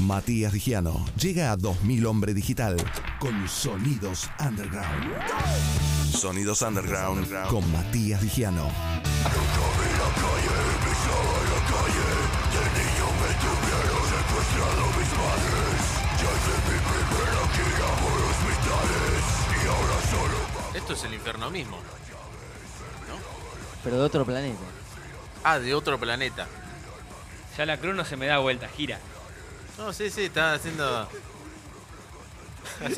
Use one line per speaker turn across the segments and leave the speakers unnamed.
Matías Digiano llega a 2000 Hombre Digital con Sonidos Underground. Sonidos Underground con Matías Digiano.
Esto es el infierno mismo.
Pero de otro planeta.
Ah, de otro planeta.
Ya la cruz no se me da vuelta, gira.
No, sí, sí, está haciendo.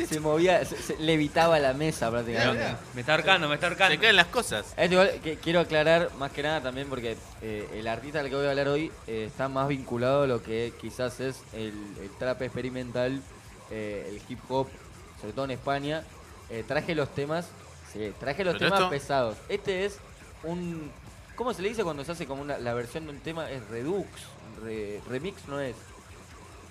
Se movía, se, se levitaba la mesa prácticamente.
Me está ahorcando, me está ahorcando.
Se caen las cosas.
Esto igual que quiero aclarar más que nada también porque eh, el artista del que voy a hablar hoy eh, está más vinculado a lo que quizás es el, el trap experimental, eh, el hip hop, sobre todo en España. Eh, traje los temas, sí, traje los
Pero
temas
esto-
pesados. Este es un, ¿cómo se le dice cuando se hace como una, la versión de un tema? Es redux, re- remix no es.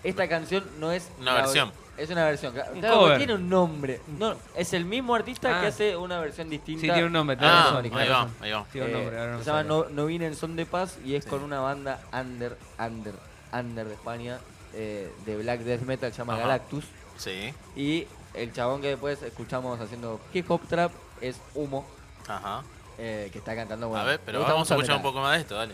Esta canción no es
Una
la-
versión.
Es una versión. claro,
Un
claro,
cover.
tiene un nombre. No, es el mismo artista que
Ah.
hace una versión distinta.
Sí, tiene un nombre.
Ah,
razón,
ahí va, ahí va.
Tiene un
Eh,
nombre, ahora no
se llama no, no vine en son de paz y es
Sí.
con una banda under, under, under de España, eh, de black death metal, se llama
Ajá.
Galactus.
Sí.
Y el chabón que después escuchamos haciendo hip hop trap es Humo,
Ajá.
eh, que está cantando. Bueno,
a ver,
me
pero
gusta
vamos a
mucho el
escuchar un
metal.
poco más de esto, dale.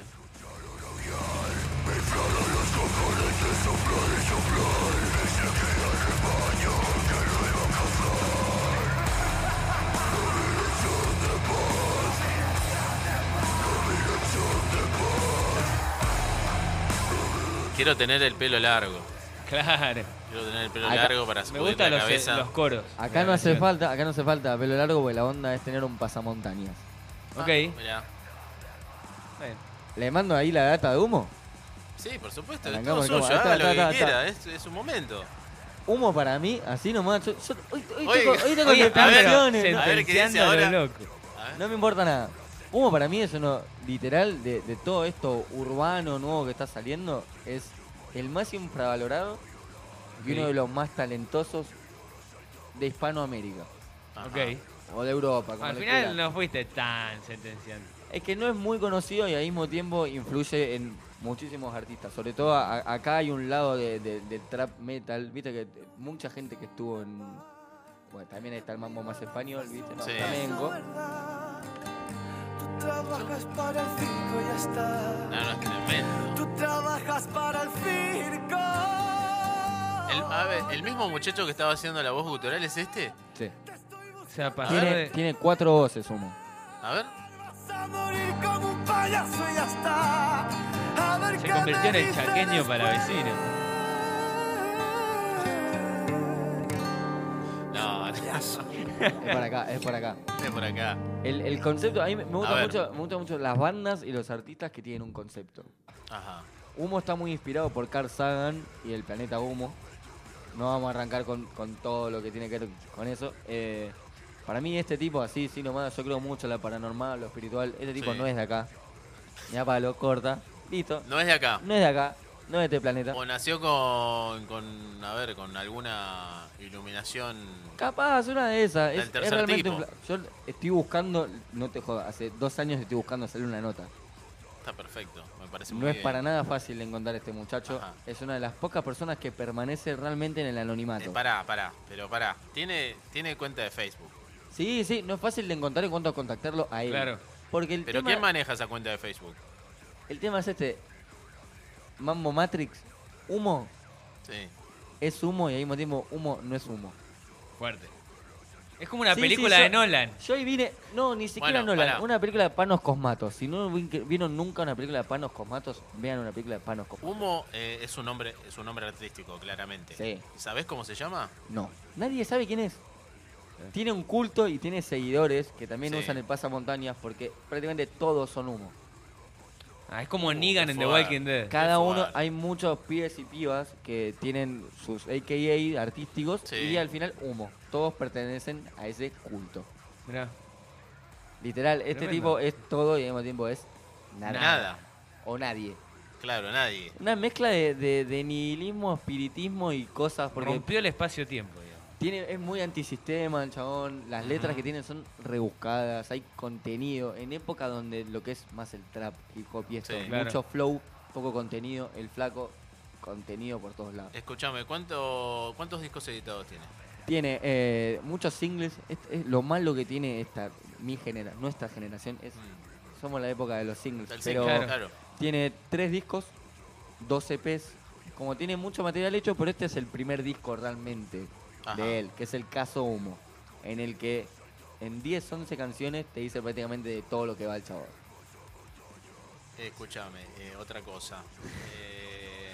Quiero tener el pelo largo.
Claro.
Quiero tener el pelo
Acá-
largo para
Me gustan
la
los,
cabeza.
los coros.
Acá no hace falta, acá no hace falta pelo largo porque la onda es tener un pasamontañas.
Ok.
Mirá.
Bien.
¿Le mando ahí la data de Humo?
Sí, por supuesto, es todo suyo, haga lo quiera, es, es un momento.
Humo para mí, así nomás. yo- yo- hoy, tengo, hoy tengo
Oye, a ver,
a ver qué dice ahora.
loco.
A ver.
No me importa nada. Humo para mí es uno, literal, de, de todo esto urbano nuevo que está saliendo, es el más infravalorado y uno de los más talentosos de Hispanoamérica.
Ajá.
Ok.
O de Europa, como
Al final
quieran.
no fuiste tan sentenciante.
Es que no es muy conocido y al mismo tiempo influye en muchísimos artistas. Sobre todo a- acá hay un lado de, trap metal. Viste que mucha gente que estuvo en... Bueno, también está el mambo más español, ¿viste? No,
Sí.
flamenco.
Tú trabajas para el circo y ya está.
No, no, es tremendo.
Tú trabajas para el circo.
El, a ver, ¿el mismo muchacho que estaba haciendo la voz gutural es este?
Sí.
O sea, pasar
Tiene,
de...
tiene cuatro voces, Humo.
A ver.
Vas a morir como un payaso y ya está. A ver
Se
qué
convirtió en
me
el
dice
chaqueño para vecino.
No,
Es por acá, es por acá.
es por acá.
El, el concepto, a mí me gusta,
ver.
mucho, me gustan mucho las bandas y los artistas que tienen un concepto.
Ajá.
Humo está muy inspirado por Carl Sagan y el planeta Humo. No vamos a arrancar con, con todo lo que tiene que ver con eso. Eh, para mí este tipo, así, sí nomás, yo creo mucho en la paranormal, lo espiritual. Este tipo
Sí.
no es de acá. Ya palo, corta. Listo.
No es de acá.
No es de acá, no es de este planeta.
O nació con, con, a ver, con alguna iluminación.
Capaz, una de esas.
Del
Es, es
tercer
realmente
tipo.
un Yo estoy buscando, no te jodas, hace dos años estoy buscando hacerle una nota.
Está perfecto, me parece muy
No es para nada fácil de encontrar este muchacho.
Ajá.
Es una de las pocas personas que permanece realmente en el
Eh,
anonimato.
pará, pará, pero pará. Tiene, tiene cuenta de Facebook.
Sí, sí, no es fácil de encontrar en cuanto a contactarlo a él.
Claro.
Porque el
¿Pero
tema,
quién maneja esa cuenta de Facebook?
el tema es este. Mambo Matrix, humo
Sí.
es humo y al mismo tiempo humo no es humo.
Fuerte. Es como una
Sí,
película
sí,
de
yo-
Nolan.
Yo ahí vine, no, ni siquiera
Bueno,
Nolan,
pará.
una película de Panos Cosmatos. Si no vi- vieron nunca una película de Panos Cosmatos, vean una película de Panos Cosmatos.
Humo eh, es un nombre, es un nombre artístico, claramente.
Sí.
¿Sabés cómo se llama?
No, nadie sabe quién es. Tiene un culto y tiene seguidores que también
Sí.
usan el pasamontañas porque prácticamente todos son humo.
Ah, es como Negan en The. Walking Dead.
Cada uno, hay muchos pibes y pibas que tienen sus AKA artísticos
Sí.
y al final humo. Todos pertenecen a ese culto.
Mirá.
Literal, este
Tremendo.
tipo es todo y al mismo tiempo es nada.
Nada.
O nadie.
Claro, nadie.
Una mezcla de, de- de nihilismo, espiritismo y cosas porque
Rompió el espacio-tiempo.
Tiene, es muy antisistema el chabón. Las letras que tiene son rebuscadas, hay contenido. En época donde lo que es más el trap, hip hop y esto,
Sí.
Claro.
mucho flow, poco contenido, el flaco contenido por todos lados.
Escúchame, ¿cuánto, ¿cuántos discos editados tiene?
Tiene eh, muchos singles. Es, es lo malo que tiene esta mi genera, nuestra generación es
Mm,
somos la época de los singles, pero
single, claro.
tiene tres discos, dos EPs. Como tiene mucho material hecho, pero este es el primer disco realmente
Ajá.
de él, que es el Caso Humo, en el que en 10, 11 canciones te dice prácticamente de todo lo que va el chavo.
Escúchame, eh, otra cosa. Eh,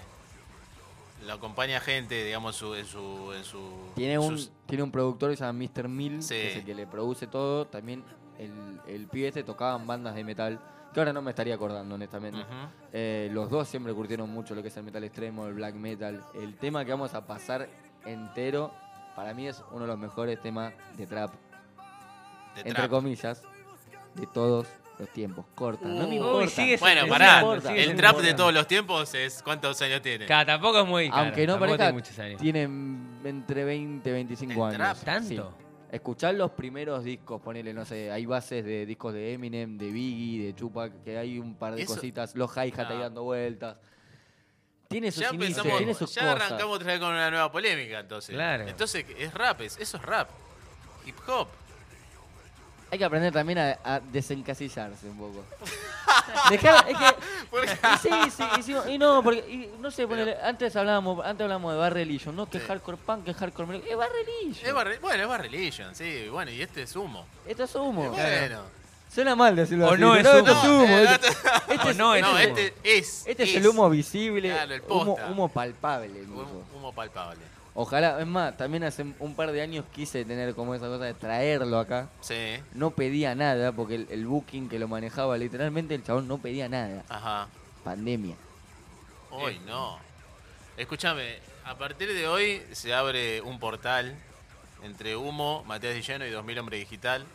lo acompaña gente, digamos, su, en su... En su
Tiene un,
sus-
tiene un productor que se llama Mr. Mill,
Sí.
que es el que le produce todo. También el, el pibe este tocaba en bandas de metal, que ahora no me estaría acordando, honestamente. Eh, los dos siempre curtieron mucho lo que es el metal extremo, el black metal. El tema que vamos a pasar entero, para mí es uno de los mejores temas de trap,
de
entre
trap.
comillas, de todos los tiempos. Corta, no me
Uy,
importa.
sigue
Bueno, pará,
importa, no
el
me
trap de
importa.
todos los tiempos es ¿cuántos años tiene?
Claro, tampoco es muy caro.
Aunque no
tampoco
parezca,
tiene muchos años.
tienen entre 20 y 25
¿El
años.
trap?
¿Tanto?
Sí. Escuchar los primeros discos, ponele, no sé, hay bases de discos de Eminem, de Biggie, de Tupac, que hay un par de
Eso-
cositas, los hi-hat ahí
Ah.
dando vueltas. Tiene sus
Ya
inicios, tiene sus
ya
cosas.
arrancamos otra vez con una nueva polémica, entonces.
Claro.
Entonces, es rap, es- eso es rap. Hip hop.
Hay que aprender también a, a desencasillarse un poco. Dejar, es que, y sí, sí, y sí, y no, porque, y no sé, ponele, antes hablábamos, antes hablábamos de Bar Religion, ¿no? Que
Sí.
hardcore punk, que hardcore metal. Es Bar Religion.
Es Bar- bueno, es Bar Religion, sí. Bueno, y este es humo.
Esto es humo.
Bueno.
Suena mal decirlo
O
así.
no es
es
humo.
humo.
Eh,
Este, este
O
es,
no es
no,
humo.
este es.
este es el humo visible,
Claro, el
humo, humo palpable.
Humo, humo palpable.
Ojalá, es más, también hace un par de años quise tener como esa cosa de traerlo acá.
Sí.
No pedía nada, porque el, el booking que lo manejaba literalmente el chabón no pedía nada.
Ajá.
Pandemia.
Hoy no. Escúchame, a partir de hoy se abre un portal entre Humo, Matías Dilleno y 2000 Hombre Digital.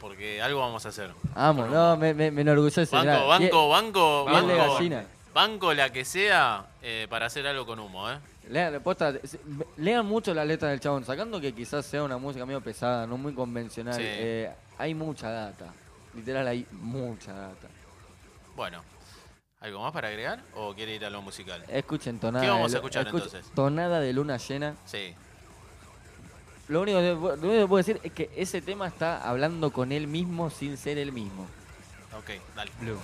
Porque algo vamos a hacer.
Vamos, no, me, me, me enorgullece.
Banco, banco, banco,
piel de
banco.
gallina.
Banco la que sea eh, para hacer algo con Humo, ¿eh?
Lean, posta, lean mucho la letra del chabón, sacando que quizás sea una música medio pesada, no muy convencional.
Sí.
eh, hay mucha data. Literal, hay mucha data.
Bueno. ¿Algo más para agregar o quiere ir a lo musical?
Escuchen tonada.
¿Qué vamos a escuchar, entonces?
Tonada de luna llena.
Sí.
Lo único, que, lo único que puedo decir es que ese tema está hablando con él mismo sin ser él mismo.
Ok, dale.
Blue.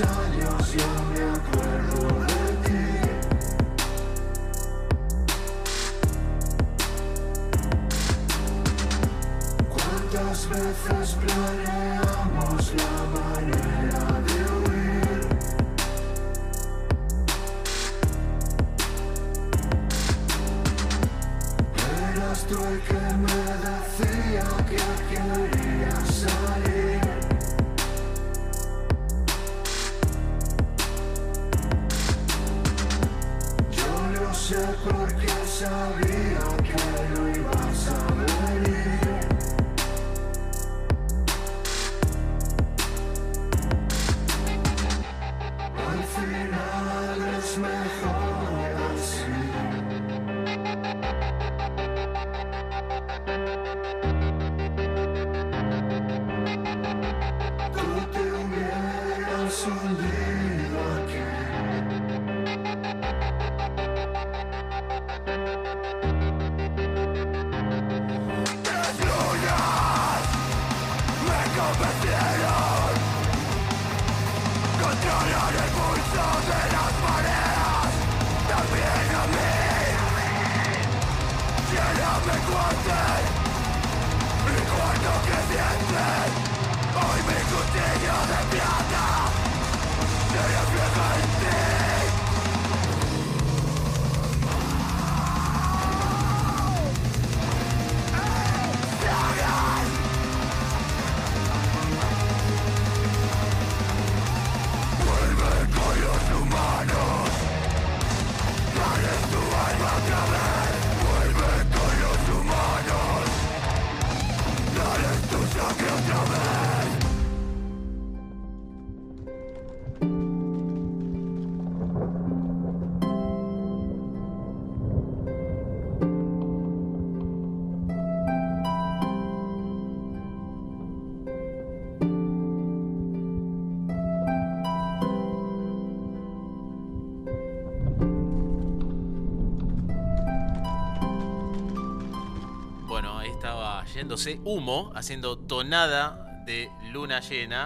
Años, yo me acuerdo de ti. ¿Cuántas veces planeamos Al final es mejor así. Tú te hubieras
Recuerdo que siempre yéndose humo, haciendo tonada de luna llena,